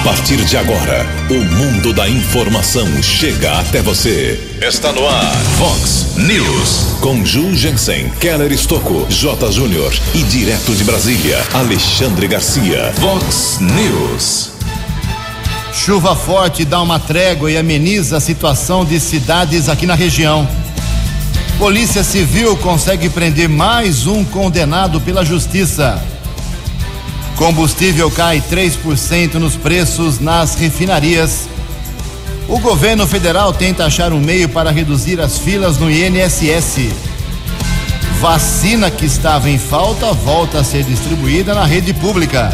A partir de agora, o mundo da informação chega até você. Está no ar, Fox News. Com Ju Jensen, Keller Estocco, J. Júnior e direto de Brasília, Alexandre Garcia. Fox News. Chuva forte dá uma trégua e ameniza a situação de cidades aqui na região. Polícia Civil consegue prender mais um condenado pela Justiça. Combustível cai 3% nos preços nas refinarias. O governo federal tenta achar um meio para reduzir as filas no INSS. Vacina que estava em falta volta a ser distribuída na rede pública.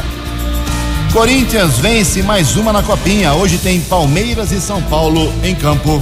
Corinthians vence mais uma na Copinha. Hoje tem Palmeiras e São Paulo em campo.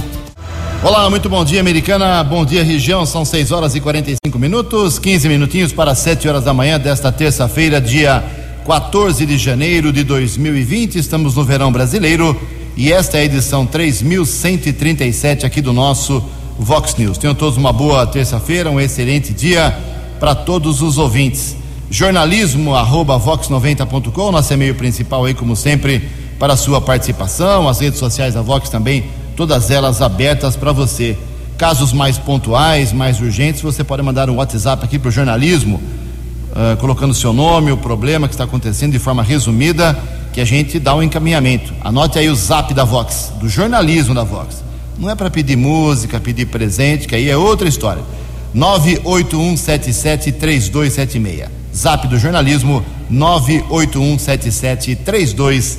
Olá, muito bom dia, americana. Bom dia, região. São 6 horas e 45 minutos, 15 minutinhos para 7 horas da manhã desta terça-feira, dia 14 de janeiro de 2020. Estamos no verão brasileiro e esta é a edição 3137 aqui do nosso Vox News. Tenham todos uma boa terça-feira, um excelente dia para todos os ouvintes. Jornalismo arroba vox90.com, nosso e-mail principal aí, como sempre, para a sua participação. As redes sociais da Vox também, todas elas abertas para você. Casos mais pontuais, mais urgentes, você pode mandar um WhatsApp aqui para o jornalismo uh, colocando seu nome, o problema que está acontecendo de forma resumida, que a gente dá um encaminhamento. Anote aí o zap da Vox, do jornalismo da Vox. Não é para pedir música, pedir presente, que aí é outra história. 981773276. Zap do jornalismo 981773276.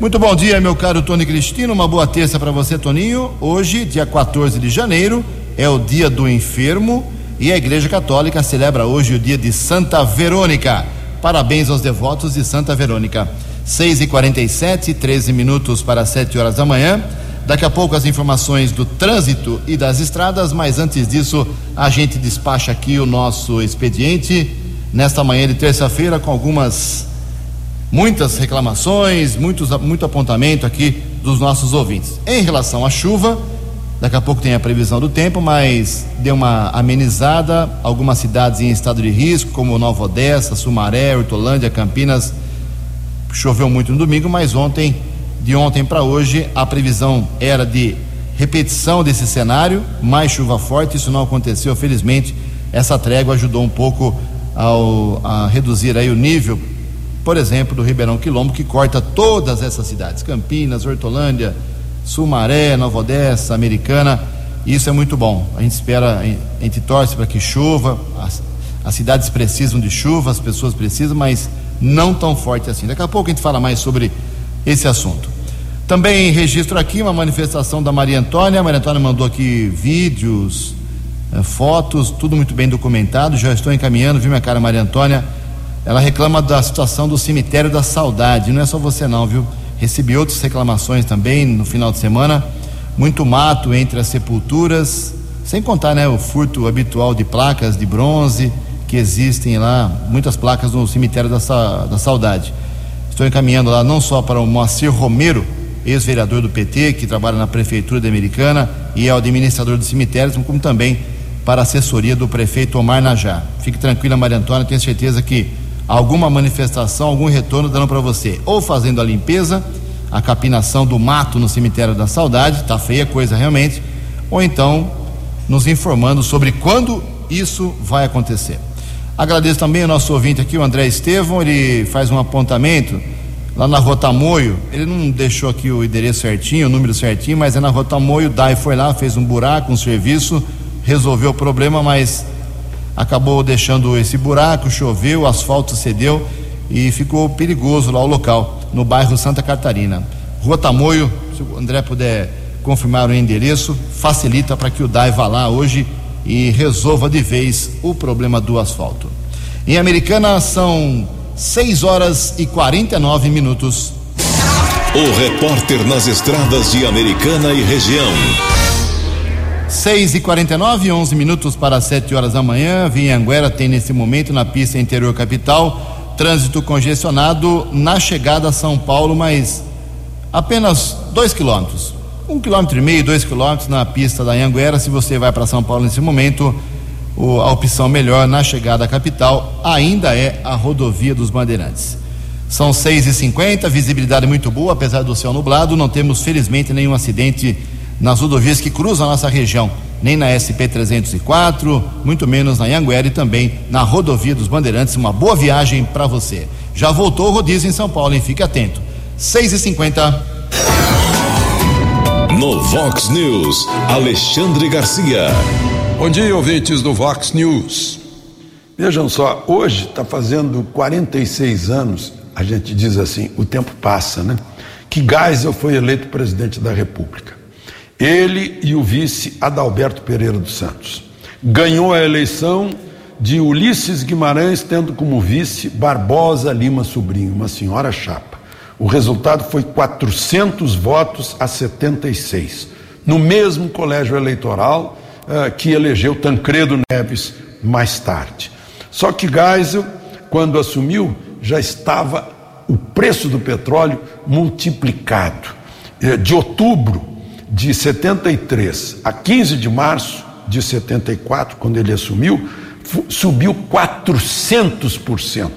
Muito bom dia, meu caro Tony Cristino. Uma boa terça para você, Toninho. Hoje, dia 14 de janeiro, é o dia do enfermo e a Igreja Católica celebra hoje o dia de Santa Verônica. Parabéns aos devotos de Santa Verônica. 6 e 47 13 minutos para 7 horas da manhã. Daqui a pouco as informações do trânsito e das estradas, mas antes disso, a gente despacha aqui o nosso expediente nesta manhã de terça-feira com algumas muitas reclamações, muitos, muito apontamento aqui dos nossos ouvintes. Em relação à chuva, Daqui a pouco tem a previsão do tempo, mas deu uma amenizada. Algumas cidades em estado de risco, como Nova Odessa, Sumaré, Hortolândia, Campinas, choveu muito no domingo, mas ontem, de ontem para hoje, a previsão era de repetição desse cenário, mais chuva forte. Isso não aconteceu, felizmente. Essa trégua ajudou um pouco ao, a reduzir aí o nível, por exemplo, do Ribeirão Quilombo, que corta todas essas cidades: Campinas, Hortolândia. Sumaré, Nova Odessa, Americana. Isso é muito bom. A gente espera, a gente torce para que chova. As, as, cidades precisam de chuva, as pessoas precisam, mas não tão forte assim. Daqui a pouco a gente fala mais sobre esse assunto. Também registro aqui uma manifestação da Maria Antônia. A Maria Antônia mandou aqui vídeos, eh, fotos, tudo muito bem documentado. Já estou encaminhando, viu, minha cara Maria Antônia? Ela reclama da situação do cemitério da saudade. Não é só você, não, viu? Recebi outras reclamações também no final de semana. Muito mato entre as sepulturas, sem contar né, o furto habitual de placas de bronze que existem lá, muitas placas no cemitério da, da Saudade. Estou encaminhando lá não só para o Moacir Romero, ex-vereador do PT, que trabalha na Prefeitura da Americana e é o administrador do cemitério, como também para a assessoria do prefeito Omar Najar. Fique tranquila, Maria Antônia, tenho certeza que alguma manifestação, algum retorno dando para você, ou fazendo a limpeza, a capinação do mato no cemitério da saudade, tá feia coisa realmente, ou então nos informando sobre quando isso vai acontecer. Agradeço também o nosso ouvinte aqui, o André Estevão, ele faz um apontamento lá na Rotamoio, ele não deixou aqui o endereço certinho, o número certinho, mas é na Rotamoio, DAI foi lá, fez um buraco, um serviço, resolveu o problema, mas acabou deixando esse buraco, choveu, o asfalto cedeu e ficou perigoso lá o local, no bairro Santa Catarina. Rua Tamoio, se o André puder confirmar o endereço, facilita para que o DAI vá lá hoje e resolva de vez o problema do asfalto. Em Americana são 6 horas e 49 minutos. O repórter nas estradas de Americana e região. 6 e 49 11 minutos para 7 horas da manhã. Vinhanguera tem nesse momento na pista interior capital trânsito congestionado na chegada a São Paulo, mas apenas 2 quilômetros. Um quilômetro e meio, dois quilômetros na pista da Anhanguera. Se você vai para São Paulo nesse momento, a opção melhor na chegada à capital ainda é a rodovia dos Bandeirantes. São 6h50, visibilidade muito boa, apesar do céu nublado. Não temos, felizmente, nenhum acidente nas rodovias que cruzam a nossa região, nem na SP-304, muito menos na Anguera e também na rodovia dos Bandeirantes. Uma boa viagem para você. Já voltou o rodízio em São Paulo, hein? Fique atento. 6h50. No Vox News, Alexandre Garcia. Bom dia, ouvintes do Vox News. Vejam só, hoje está fazendo 46 anos, a gente diz assim, o tempo passa, né? Que Geisel foi eleito presidente da República. Ele e o vice Adalberto Pereira dos Santos. Ganhou a eleição de Ulisses Guimarães, tendo como vice Barbosa Lima Sobrinho, uma senhora chapa. O resultado foi 400 votos a 76, no mesmo colégio eleitoral uh, que elegeu Tancredo Neves mais tarde. Só que Geisel, quando assumiu, já estava o preço do petróleo multiplicado. Eh, de outubro de 73 a 15 de março de 74, quando ele assumiu, subiu 400%.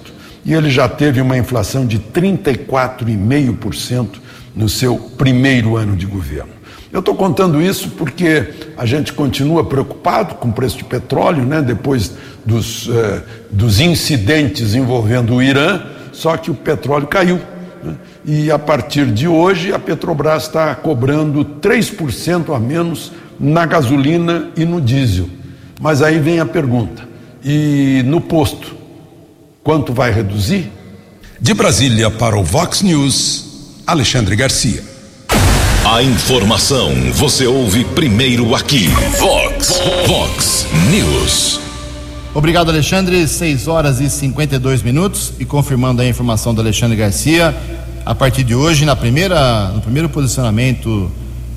E ele já teve uma inflação de 34,5% no seu primeiro ano de governo. Eu estou contando isso porque a gente continua preocupado com o preço de petróleo, né? depois dos, eh, dos incidentes envolvendo o Irã, só que o petróleo caiu. Né? E a partir de hoje, a Petrobras está cobrando 3% a menos na gasolina e no diesel. Mas aí vem a pergunta: e no posto, quanto vai reduzir? De Brasília para o Vox News, Alexandre Garcia. A informação você ouve primeiro aqui. Vox, Vox News. Obrigado, Alexandre. 6 horas e 52 minutos. E confirmando a informação do Alexandre Garcia, a partir de hoje, na primeira, no primeiro posicionamento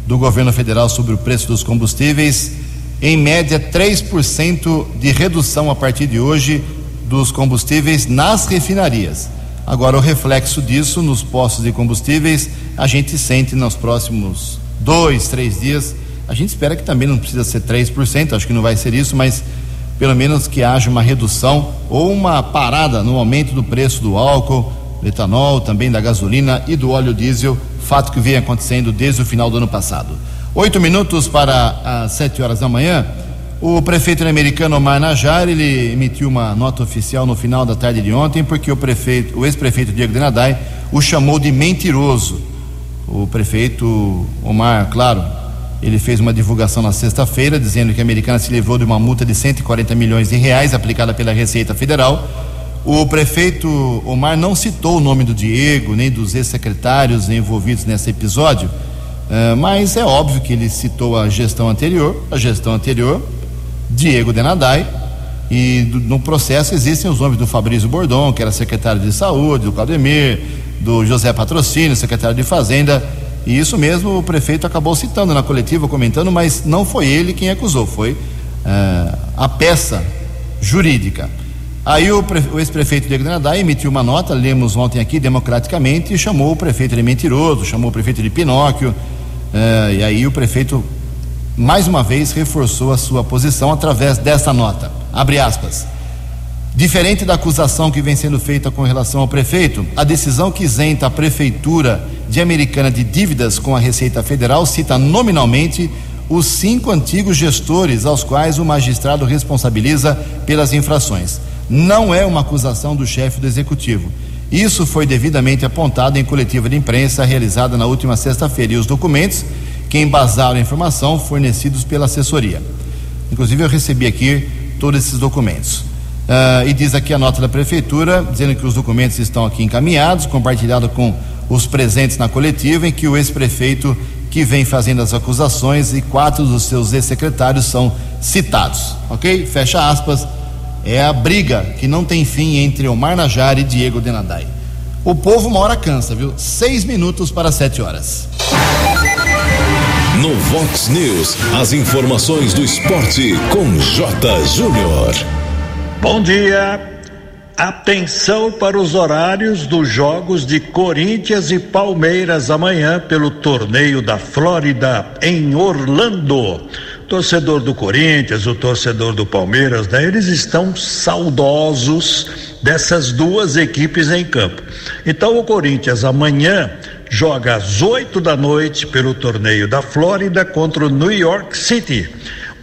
do governo federal sobre o preço dos combustíveis, em média 3% de redução a partir de hoje dos combustíveis nas refinarias. Agora, o reflexo disso nos postos de combustíveis, a gente sente nos próximos dois, três dias. A gente espera que também não precisa ser 3%, acho que não vai ser isso, mas pelo menos que haja uma redução ou uma parada no aumento do preço do álcool, do etanol, também da gasolina e do óleo diesel, fato que vem acontecendo desde o final do ano passado. Oito minutos para as sete horas da manhã. O prefeito americano Omar Najar, ele emitiu uma nota oficial no final da tarde de ontem, porque o prefeito, o ex-prefeito Diego Denadai o chamou de mentiroso. O prefeito Omar, claro, ele fez uma divulgação na sexta-feira dizendo que a americana se livrou de uma multa de 140 milhões de reais aplicada pela Receita Federal. O prefeito Omar não citou o nome do Diego, nem dos ex-secretários envolvidos nesse episódio, eh, mas é óbvio que ele citou a gestão anterior. A gestão anterior Diego Denadai, e no processo existem os nomes do Fabrício Bordon, que era secretário de saúde, do Claudemir, do José Patrocínio, secretário de Fazenda, e isso mesmo o prefeito acabou citando na coletiva, comentando, mas não foi ele quem acusou, foi uh, a peça jurídica. Aí o, o ex-prefeito Diego Denadai emitiu uma nota, lemos ontem aqui democraticamente, e chamou o prefeito de mentiroso, chamou o prefeito de Pinóquio, uh, e aí o prefeito mais uma vez reforçou a sua posição através dessa nota. Abre aspas. Diferente da acusação que vem sendo feita com relação ao prefeito, a decisão que isenta a prefeitura de Americana de dívidas com a Receita Federal cita nominalmente os cinco antigos gestores aos quais o magistrado responsabiliza pelas infrações. Não é uma acusação do chefe do executivo. Isso foi devidamente apontado em coletiva de imprensa realizada na última sexta-feira e os documentos que embasaram a informação fornecidos pela assessoria. Inclusive, eu recebi aqui todos esses documentos. Uh, e diz aqui a nota da prefeitura, dizendo que os documentos estão aqui encaminhados, compartilhado com os presentes na coletiva, em que o ex-prefeito que vem fazendo as acusações e quatro dos seus ex-secretários são citados. Ok? Fecha aspas. É a briga que não tem fim entre Omar Najar e Diego Denadai. O povo uma hora cansa, viu? Seis minutos para sete horas. No Vox News, as informações do esporte com J. Júnior. Bom dia. Atenção para os horários dos jogos de Corinthians e Palmeiras amanhã pelo torneio da Flórida em Orlando. Torcedor do Corinthians, o torcedor do Palmeiras, né, eles estão saudosos dessas duas equipes em campo. Então o Corinthians amanhã joga às 8 da noite pelo torneio da Flórida contra o New York City.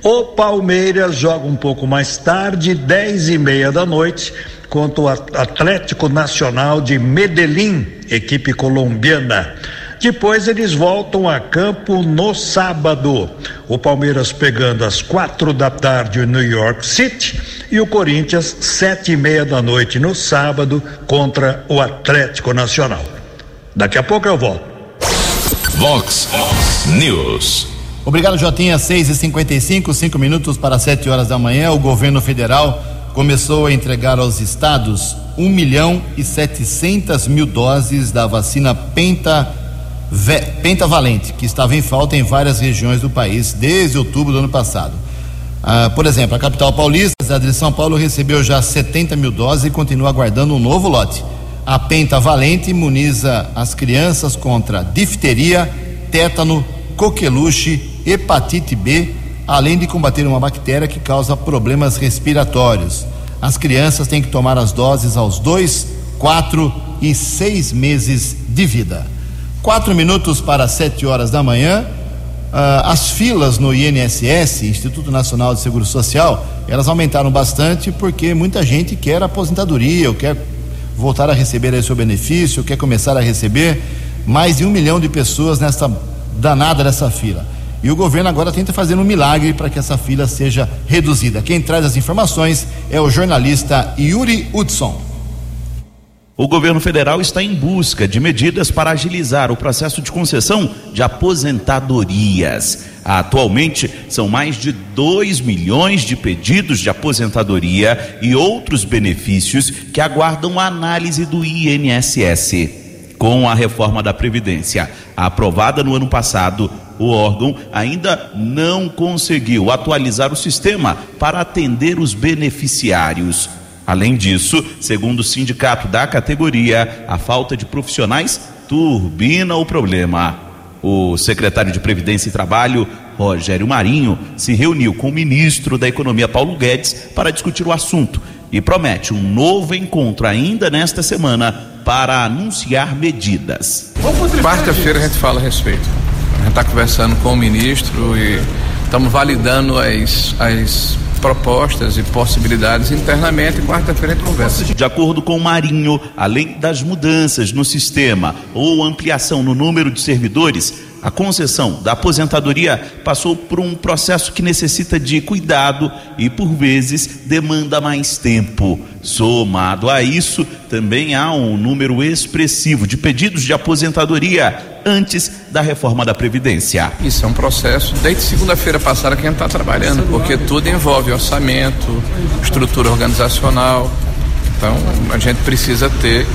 O Palmeiras joga um pouco mais tarde, dez e meia da noite, contra o Atlético Nacional de Medellín, equipe colombiana. Depois eles voltam a campo no sábado. O Palmeiras pegando às quatro da tarde o New York City e o Corinthians sete e meia da noite no sábado contra o Atlético Nacional. Daqui a pouco eu volto. Vox News. Obrigado, Jotinha. 6 e 55 cinco minutos para 7 horas da manhã. O governo federal começou a entregar aos estados 1 milhão e 700 mil doses da vacina Penta, Pentavalente, que estava em falta em várias regiões do país desde outubro do ano passado. Ah, por exemplo, a capital paulista, a de São Paulo, recebeu já 70 mil doses e continua aguardando um novo lote. A Pentavalente imuniza as crianças contra difteria, tétano, coqueluche, hepatite B, além de combater uma bactéria que causa problemas respiratórios. As crianças têm que tomar as doses aos dois, quatro e seis meses de vida. Quatro minutos para sete horas da manhã. Uh, as filas no INSS, Instituto Nacional de Seguro Social, elas aumentaram bastante porque muita gente quer aposentadoria, ou quer voltar a receber aí seu benefício, quer começar a receber. Mais de um milhão de pessoas nesta danada dessa fila. E o governo agora tenta fazer um milagre para que essa fila seja reduzida. Quem traz as informações é o jornalista Yuri Hudson. O governo federal está em busca de medidas para agilizar o processo de concessão de aposentadorias. Atualmente, são mais de 2 milhões de pedidos de aposentadoria e outros benefícios que aguardam a análise do INSS. Com a reforma da Previdência aprovada no ano passado, o órgão ainda não conseguiu atualizar o sistema para atender os beneficiários. Além disso, segundo o sindicato da categoria, a falta de profissionais turbina o problema. O secretário de Previdência e Trabalho, Rogério Marinho, se reuniu com o ministro da Economia, Paulo Guedes, para discutir o assunto e promete um novo encontro ainda nesta semana para anunciar medidas. Quarta-feira a gente fala a respeito gente está conversando com o ministro e estamos validando as, as propostas e possibilidades internamente quarta-feira a conversa. De acordo com o Marinho, além das mudanças no sistema ou ampliação no número de servidores, a concessão da aposentadoria passou por um processo que necessita de cuidado e, por vezes, demanda mais tempo. Somado a isso, também há um número expressivo de pedidos de aposentadoria antes da reforma da Previdência. Isso é um processo desde segunda-feira passada que a gente está trabalhando, porque tudo envolve orçamento, estrutura organizacional. Então, a gente precisa ter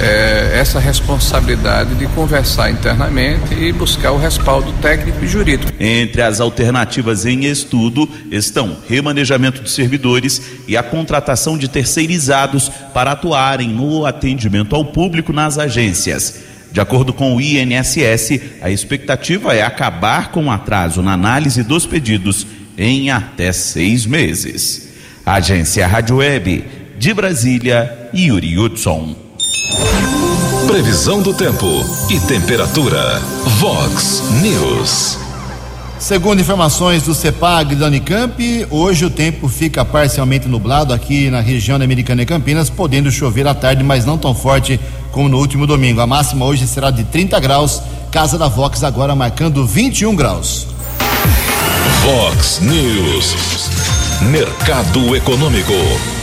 é, essa responsabilidade de conversar internamente e buscar o respaldo técnico e jurídico. Entre as alternativas em estudo estão remanejamento de servidores e a contratação de terceirizados para atuarem no atendimento ao público nas agências. De acordo com o INSS, a expectativa é acabar com o atraso na análise dos pedidos em até seis meses. Agência Rádio Web, de Brasília, Yuri Hudson. Previsão do tempo e temperatura. Vox News. Segundo informações do CEPAG da Unicamp, hoje o tempo fica parcialmente nublado aqui na região da Americana e Campinas, podendo chover à tarde, mas não tão forte como no último domingo. A máxima hoje será de 30 graus, Casa da Vox agora marcando 21 graus. Vox News. Mercado Econômico.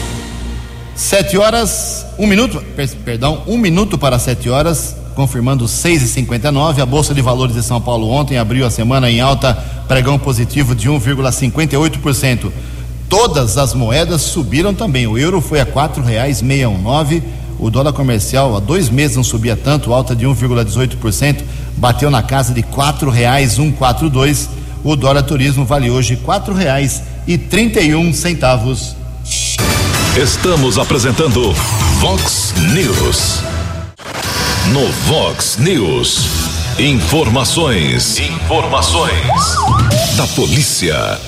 Sete horas, um minuto, perdão, um minuto para sete horas, confirmando 6,59. A Bolsa de Valores de São Paulo ontem abriu a semana em alta, pregão positivo de 1,58%. Todas as moedas subiram também. O euro foi a R$ 4,619. O dólar comercial há dois meses não subia tanto, alta de 1,18%, bateu na casa de R$ 4,142. O dólar turismo vale hoje R$ 4,31. Estamos apresentando Vox News. No Vox News. Informações. Informações. Da polícia.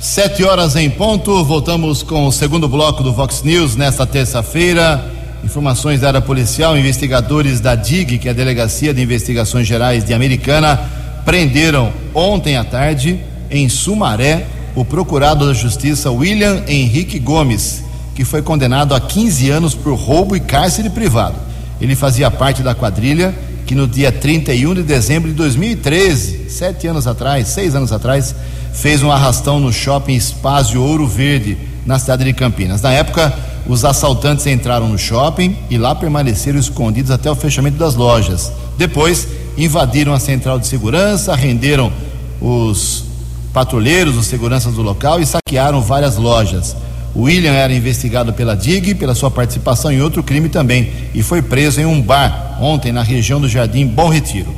Sete horas em ponto, voltamos com o segundo bloco do Vox News nesta terça-feira. Informações da área policial, investigadores da DIG, que é a Delegacia de Investigações Gerais de Americana, prenderam ontem à tarde, em Sumaré, o procurado da Justiça William Henrique Gomes, que foi condenado a 15 anos por roubo e cárcere privado. Ele fazia parte da quadrilha que no dia 31 de dezembro de 2013, sete anos atrás, seis anos atrás, fez um arrastão no shopping Espásio Ouro Verde, na cidade de Campinas. Na época, os assaltantes entraram no shopping e lá permaneceram escondidos até o fechamento das lojas. Depois, invadiram a central de segurança, renderam os patrulheiros, os seguranças do local e saquearam várias lojas. William era investigado pela DIG pela sua participação em outro crime também e foi preso em um bar ontem na região do Jardim Bom Retiro.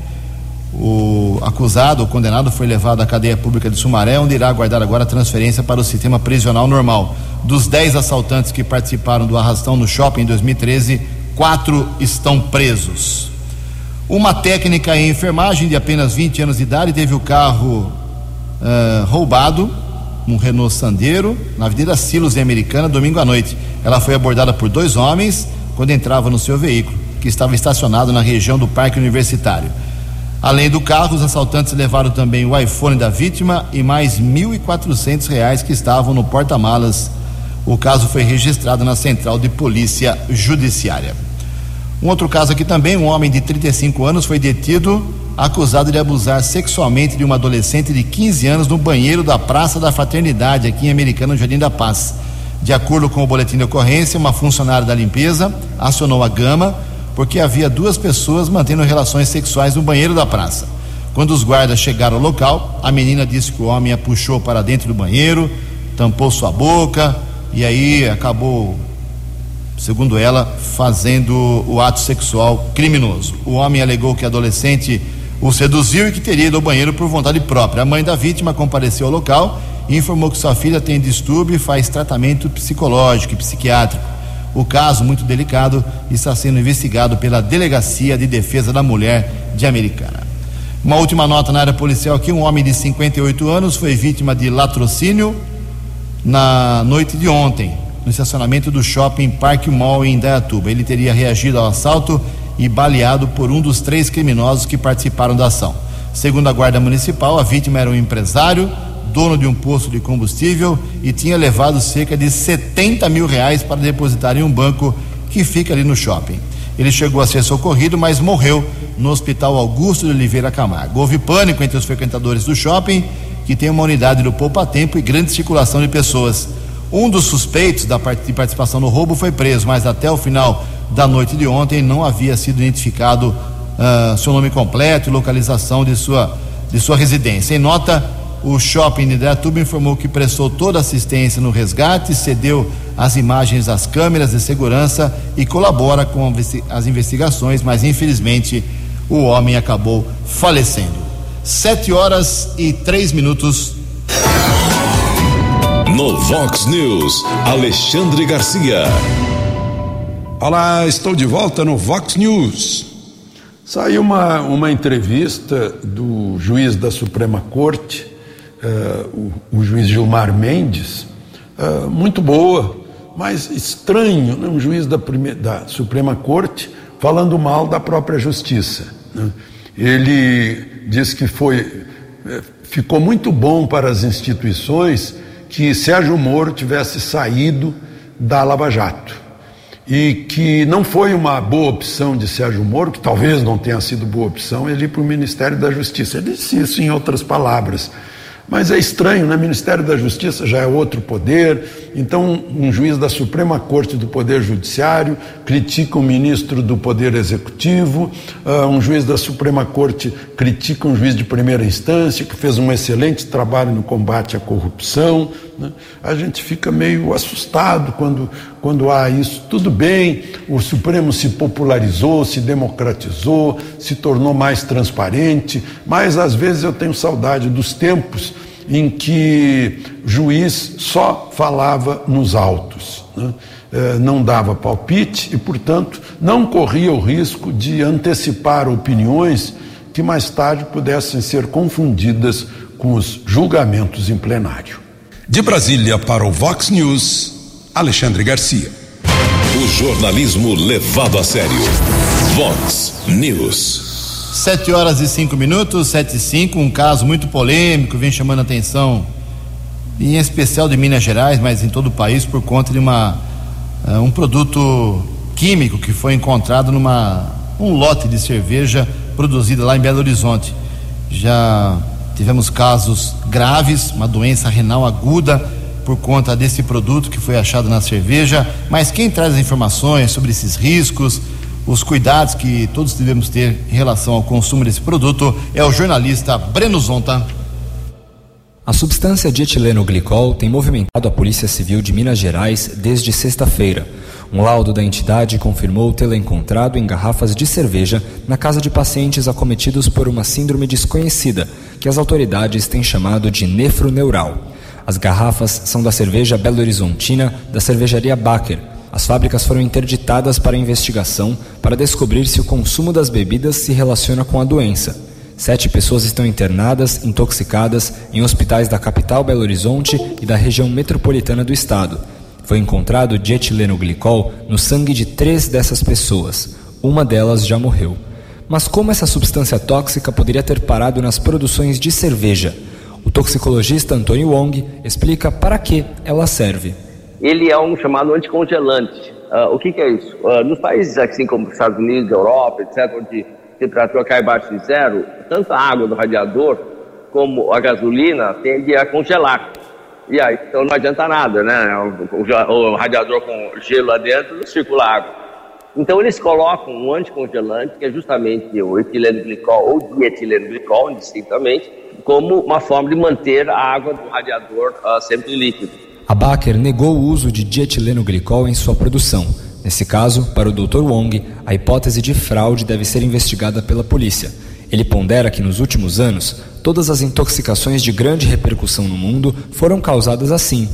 O acusado, o condenado, foi levado à cadeia pública de Sumaré, onde irá aguardar agora a transferência para o sistema prisional normal. Dos 10 assaltantes que participaram do arrastão no shopping em 2013, quatro estão presos. Uma técnica em enfermagem de apenas 20 anos de idade teve o carro uh, roubado, um Renault Sandero, na Avenida Silos, em Americana, domingo à noite. Ela foi abordada por dois homens quando entrava no seu veículo, que estava estacionado na região do Parque Universitário. Além do carro, os assaltantes levaram também o iPhone da vítima e mais 1.400 reais que estavam no porta-malas. O caso foi registrado na Central de Polícia Judiciária. Um outro caso aqui também, um homem de 35 anos foi detido acusado de abusar sexualmente de uma adolescente de 15 anos no banheiro da Praça da Fraternidade, aqui em Americana, no Jardim da Paz. De acordo com o boletim de ocorrência, uma funcionária da limpeza acionou a gama porque havia duas pessoas mantendo relações sexuais no banheiro da praça. Quando os guardas chegaram ao local, a menina disse que o homem a puxou para dentro do banheiro, tampou sua boca e aí acabou, segundo ela, fazendo o ato sexual criminoso. O homem alegou que a adolescente o seduziu e que teria ido ao banheiro por vontade própria. A mãe da vítima compareceu ao local e informou que sua filha tem distúrbio e faz tratamento psicológico e psiquiátrico. O caso, muito delicado, está sendo investigado pela Delegacia de Defesa da Mulher de Americana. Uma última nota na área policial aqui: um homem de 58 anos foi vítima de latrocínio na noite de ontem, no estacionamento do shopping Parque Mall em Indaiatuba. Ele teria reagido ao assalto e baleado por um dos três criminosos que participaram da ação. Segundo a Guarda Municipal, a vítima era um empresário dono de um posto de combustível e tinha levado cerca de 70 mil reais para depositar em um banco que fica ali no shopping. Ele chegou a ser socorrido, mas morreu no Hospital Augusto de Oliveira Camargo. Houve pânico entre os frequentadores do shopping, que tem uma unidade do Poupa Tempo e grande circulação de pessoas. Um dos suspeitos da de participação no roubo foi preso, mas até o final da noite de ontem não havia sido identificado uh, seu nome completo e localização de sua, de sua residência. Em nota, o shopping de Indaiatuba informou que prestou toda assistência no resgate, cedeu as imagens às câmeras de segurança e colabora com as investigações, mas infelizmente o homem acabou falecendo. Sete horas e três minutos. No Vox News, Alexandre Garcia. Olá, estou de volta no Vox News. Saiu uma, uma entrevista do juiz da Suprema Corte, uh, o, o, juiz Gilmar Mendes, uh, muito boa, mas estranho, né? um juiz da, primeira, da Suprema Corte falando mal da própria justiça. Né? Ele diz que foi, eh, ficou muito bom para as instituições que Sérgio Moro tivesse saído da Lava Jato e que não foi uma boa opção de Sérgio Moro, que talvez não tenha sido boa opção, ele ir para o Ministério da Justiça. Ele disse isso em outras palavras. Mas é estranho, né? Ministério da Justiça já é outro poder, então um juiz da Suprema Corte do Poder Judiciário critica um ministro do Poder Executivo, uh, um juiz da Suprema Corte critica um juiz de primeira instância que fez um excelente trabalho no combate à corrupção. Né? A gente fica meio assustado quando, quando há isso. Tudo bem, o Supremo se popularizou, se democratizou, se tornou mais transparente, mas às vezes eu tenho saudade dos tempos em que juiz só falava nos autos, né? Eh, não dava palpite e, portanto, não corria o risco de antecipar opiniões que mais tarde pudessem ser confundidas com os julgamentos em plenário. De Brasília para o Vox News, Alexandre Garcia. O jornalismo levado a sério. Vox News. Sete horas e cinco minutos, sete e cinco, um caso muito polêmico, vem chamando a atenção, em especial de Minas Gerais, mas em todo o país, por conta de uma, uh, um produto químico que foi encontrado numa um lote de cerveja produzida lá em Belo Horizonte. Já tivemos casos graves, uma doença renal aguda por conta desse produto que foi achado na cerveja. Mas quem traz as informações sobre esses riscos, os cuidados que todos devemos ter em relação ao consumo desse produto é o jornalista Breno Zonta. A substância dietileno-glicol tem movimentado a Polícia Civil de Minas Gerais desde sexta-feira. Um laudo da entidade confirmou tê-la encontrado em garrafas de cerveja na casa de pacientes acometidos por uma síndrome desconhecida, que as autoridades têm chamado de nefroneural. As garrafas são da cerveja Belo Horizontina da cervejaria Baker. As fábricas foram interditadas para investigação para descobrir se o consumo das bebidas se relaciona com a doença. Sete pessoas estão internadas, intoxicadas, em hospitais da capital Belo Horizonte e da região metropolitana do estado. Foi encontrado dietilenoglicol no sangue de três dessas pessoas. Uma delas já morreu. Mas como essa substância tóxica poderia ter parado nas produções de cerveja? O toxicologista Antônio Wong explica para que ela serve. Ele é um chamado anticongelante. Uh, o que, que, é isso? Uh, nos países assim como os Estados Unidos, Europa, etc., onde temperatura cai abaixo de zero, tanto a água do radiador como a gasolina tende a congelar. E aí, então não adianta nada, né? O, o, o radiador com gelo lá dentro não circula água. Então eles colocam um anticongelante, que é justamente o etileno glicol ou dietileno glicol, indistintamente, como uma forma de manter a água do radiador uh, sempre líquida. A Baker negou o uso de dietileno glicol em sua produção Nesse caso, para o Dr. Wong, a hipótese de fraude deve ser investigada pela polícia. Ele pondera que nos últimos anos, todas as intoxicações de grande repercussão no mundo foram causadas assim,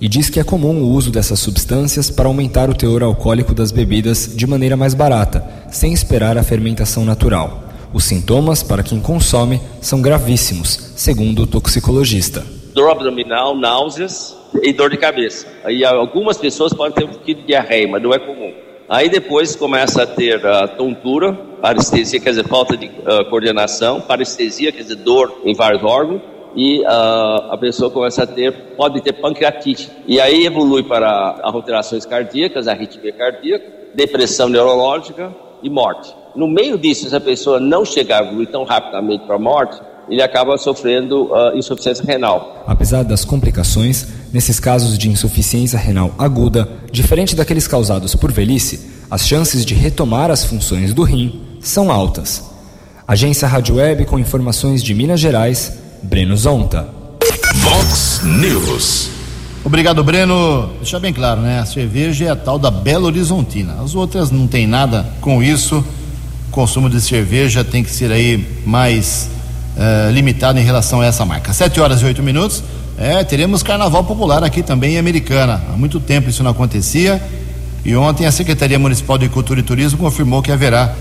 e diz que é comum o uso dessas substâncias para aumentar o teor alcoólico das bebidas de maneira mais barata, sem esperar a fermentação natural. Os sintomas, para quem consome, são gravíssimos, segundo o toxicologista. Dor abdominal, náuseas, e dor de cabeça. Aí algumas pessoas podem ter um pouquinho de diarreia, mas não é comum. Aí depois começa a ter uh, tontura, parestesia, quer dizer, falta de uh, coordenação, parestesia, quer dizer, dor em vários órgãos, e uh, a pessoa começa a ter, pode ter pancreatite. E aí evolui para alterações cardíacas, arritmia cardíaca, depressão neurológica e morte. No meio disso, se a pessoa não chegar a evoluir tão rapidamente para a morte, ele acaba sofrendo uh, insuficiência renal. Apesar das complicações, nesses casos de insuficiência renal aguda, diferente daqueles causados por velhice, as chances de retomar as funções do rim são altas. Agência Rádio Web com informações de Minas Gerais, Breno Zonta. Vox News. Obrigado, Breno. Deixa bem claro, né? A cerveja é a tal da Belo Horizontina. As outras não tem nada com isso. O consumo de cerveja tem que ser aí mais uh, limitado em relação a essa marca. Sete horas e oito minutos. É, teremos carnaval popular aqui também em Americana. Há muito tempo isso não acontecia. E ontem a Secretaria Municipal de Cultura e Turismo confirmou que haverá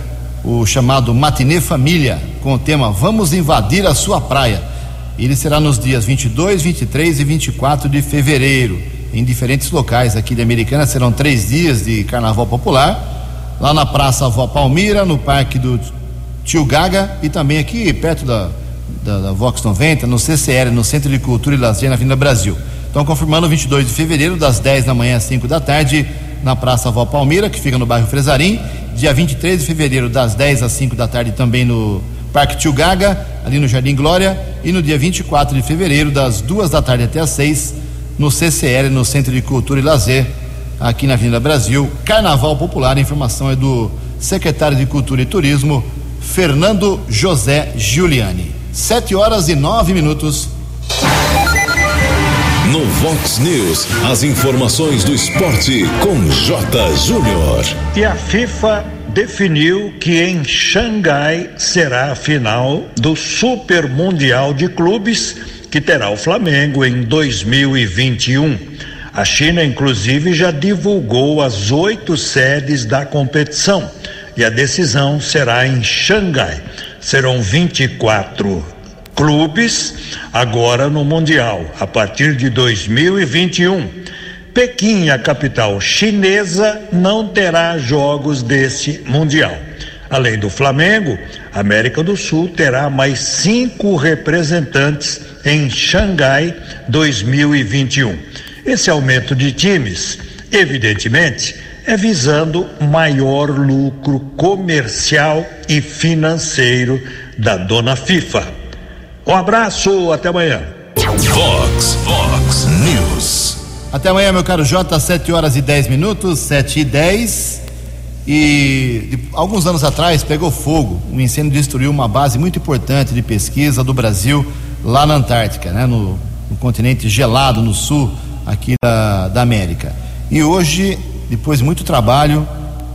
o chamado Matinê Família, com o tema Vamos Invadir a Sua Praia. Ele será nos dias 22, 23 e 24 de fevereiro, em diferentes locais aqui de Americana. Serão três dias de carnaval popular, lá na Praça Avó Palmira, no Parque do Tio Gaga e também aqui perto da da, da Vox 90, no CCL, no Centro de Cultura e Lazer, na Avenida Brasil. Estão confirmando 22 de fevereiro, das 10 da manhã às 5 da tarde, na Praça Vó Palmeira, que fica no bairro Fresarim. Dia 23 de fevereiro, das 10 às 5 da tarde, também no Parque Tio Gaga, ali no Jardim Glória. E no dia 24 de fevereiro, das 2 da tarde até às 6, no CCL, no Centro de Cultura e Lazer, aqui na Avenida Brasil. Carnaval Popular, a informação é do secretário de Cultura e Turismo, Fernando José Giuliani. Sete horas e nove minutos. No Vox News, as informações do esporte com J. Júnior. E a FIFA definiu que em Xangai será a final do Super Mundial de Clubes que terá o Flamengo em 2021. A China, inclusive, já divulgou as oito sedes da competição e a decisão será em Xangai serão 24 clubes agora no Mundial, a partir de 2021. Pequim, a capital chinesa, não terá jogos deste Mundial. Além do Flamengo, a América do Sul terá mais cinco representantes em Xangai 2021. Esse aumento de times, evidentemente, é visando maior lucro comercial e financeiro da dona FIFA. Um abraço, até amanhã. Fox, Fox News. Até amanhã, meu caro Jota, 7 horas e 10 minutos, 7 e 10. E de, alguns anos atrás pegou fogo. Um incêndio destruiu uma base muito importante de pesquisa do Brasil lá na Antártica, né? no, no continente gelado, no sul aqui da, da América. E hoje, depois de muito trabalho,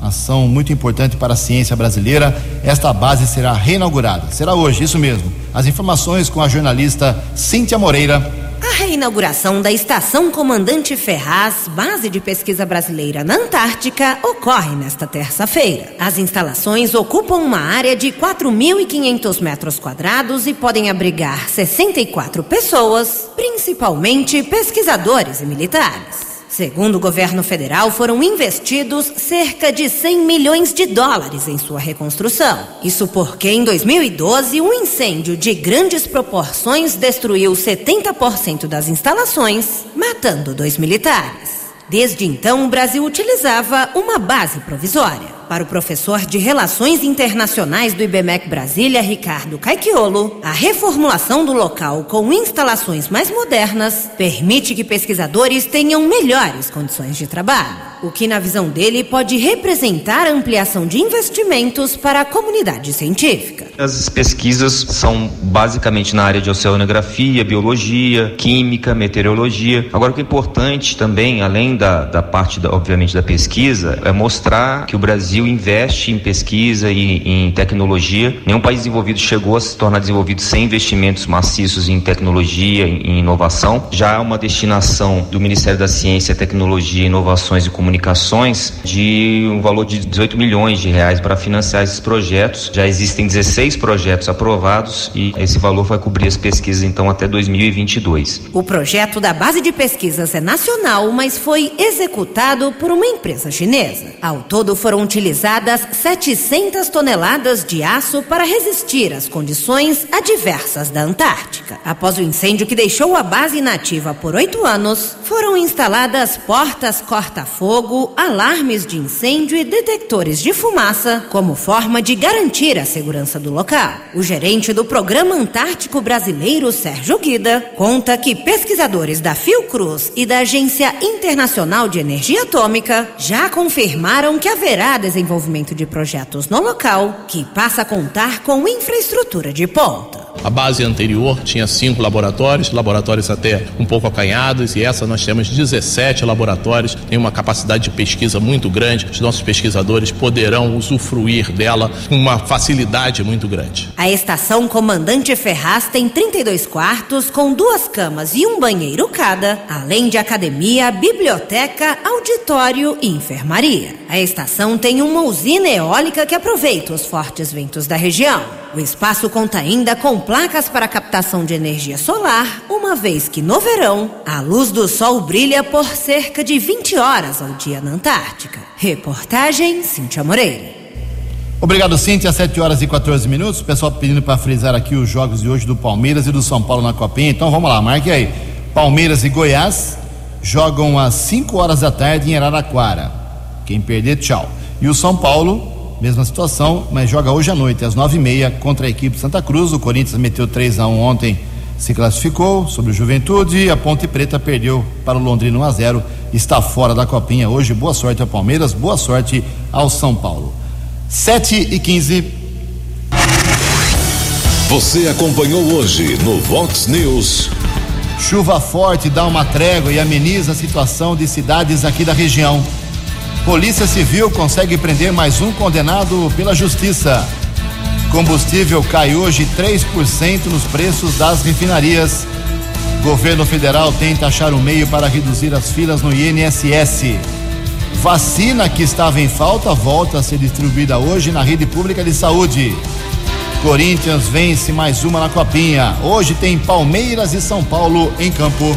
ação muito importante para a ciência brasileira, esta base será reinaugurada. Será hoje, isso mesmo. As informações com a jornalista Cíntia Moreira. A reinauguração da Estação Comandante Ferraz, base de pesquisa brasileira na Antártica, ocorre nesta terça-feira. As instalações ocupam uma área de 4.500 metros quadrados e podem abrigar 64 pessoas, principalmente pesquisadores e militares. Segundo o governo federal, foram investidos cerca de 100 milhões de dólares em sua reconstrução. Isso porque, em 2012, um incêndio de grandes proporções destruiu 70% das instalações, matando dois militares. Desde então, o Brasil utilizava uma base provisória. Para o professor de Relações Internacionais do IBMEC Brasília, Ricardo Caiquiolo, a reformulação do local com instalações mais modernas permite que pesquisadores tenham melhores condições de trabalho o que, na visão dele, pode representar a ampliação de investimentos para a comunidade científica. As pesquisas são basicamente na área de oceanografia, biologia, química, meteorologia. Agora, o que é importante também, além da, da parte, da, obviamente, da pesquisa, é mostrar que o Brasil investe em pesquisa e em tecnologia. Nenhum país desenvolvido chegou a se tornar desenvolvido sem investimentos maciços em tecnologia, em inovação. Já há uma destinação do Ministério da Ciência, Tecnologia, Inovações e Comunicações de um valor de 18 milhões de reais para financiar esses projetos. Já existem 16 projetos aprovados e esse valor vai cobrir as pesquisas então até 2022. O projeto da base de pesquisas é nacional, mas foi executado por uma empresa chinesa. Ao todo foram utilizadas 700 toneladas de aço para resistir às condições adversas da Antártica. Após o incêndio que deixou a base inativa por oito anos, foram instaladas portas corta-fogo fogo, alarmes de incêndio e detectores de fumaça como forma de garantir a segurança do local. O gerente do Programa Antártico Brasileiro, Sérgio Guida, conta que pesquisadores da Fiocruz e da Agência Internacional de Energia Atômica já confirmaram que haverá desenvolvimento de projetos no local, que passa a contar com infraestrutura de ponta. A base anterior tinha cinco laboratórios, laboratórios até um pouco acanhados, e essa nós temos 17 laboratórios, tem uma capacidade de pesquisa muito grande. Os nossos pesquisadores poderão usufruir dela com uma facilidade muito grande. A estação Comandante Ferraz tem 32 quartos, com duas camas e um banheiro cada, além de academia, biblioteca, auditório e enfermaria. A estação tem uma usina eólica que aproveita os fortes ventos da região. O espaço conta ainda com placas para captação de energia solar, uma vez que no verão a luz do sol brilha por cerca de 20 horas ao dia na Antártica. Reportagem Cíntia Moreira. Obrigado, Cíntia. 7 horas e 14 minutos. O pessoal pedindo para frisar aqui os jogos de hoje do Palmeiras e do São Paulo na Copinha. Então vamos lá, marque aí. Palmeiras e Goiás jogam às 5 horas da tarde em Araraquara. Quem perder, tchau. E o São Paulo mesma situação, mas joga hoje à noite, às nove e meia, contra a equipe de Santa Cruz. O Corinthians meteu 3 a 1 ontem, se classificou sobre o Juventude. A Ponte Preta perdeu para o Londrina 1 a 0 está fora da copinha hoje. Boa sorte ao Palmeiras, boa sorte ao São Paulo. 7 e 15. Você acompanhou hoje no Vox News. Chuva forte dá uma trégua e ameniza a situação de cidades aqui da região. Polícia Civil consegue prender mais um condenado pela Justiça. Combustível cai hoje 3% nos preços das refinarias. Governo federal tenta achar um meio para reduzir as filas no INSS. Vacina que estava em falta volta a ser distribuída hoje na rede pública de saúde. Corinthians vence mais uma na Copinha. Hoje tem Palmeiras e São Paulo em campo.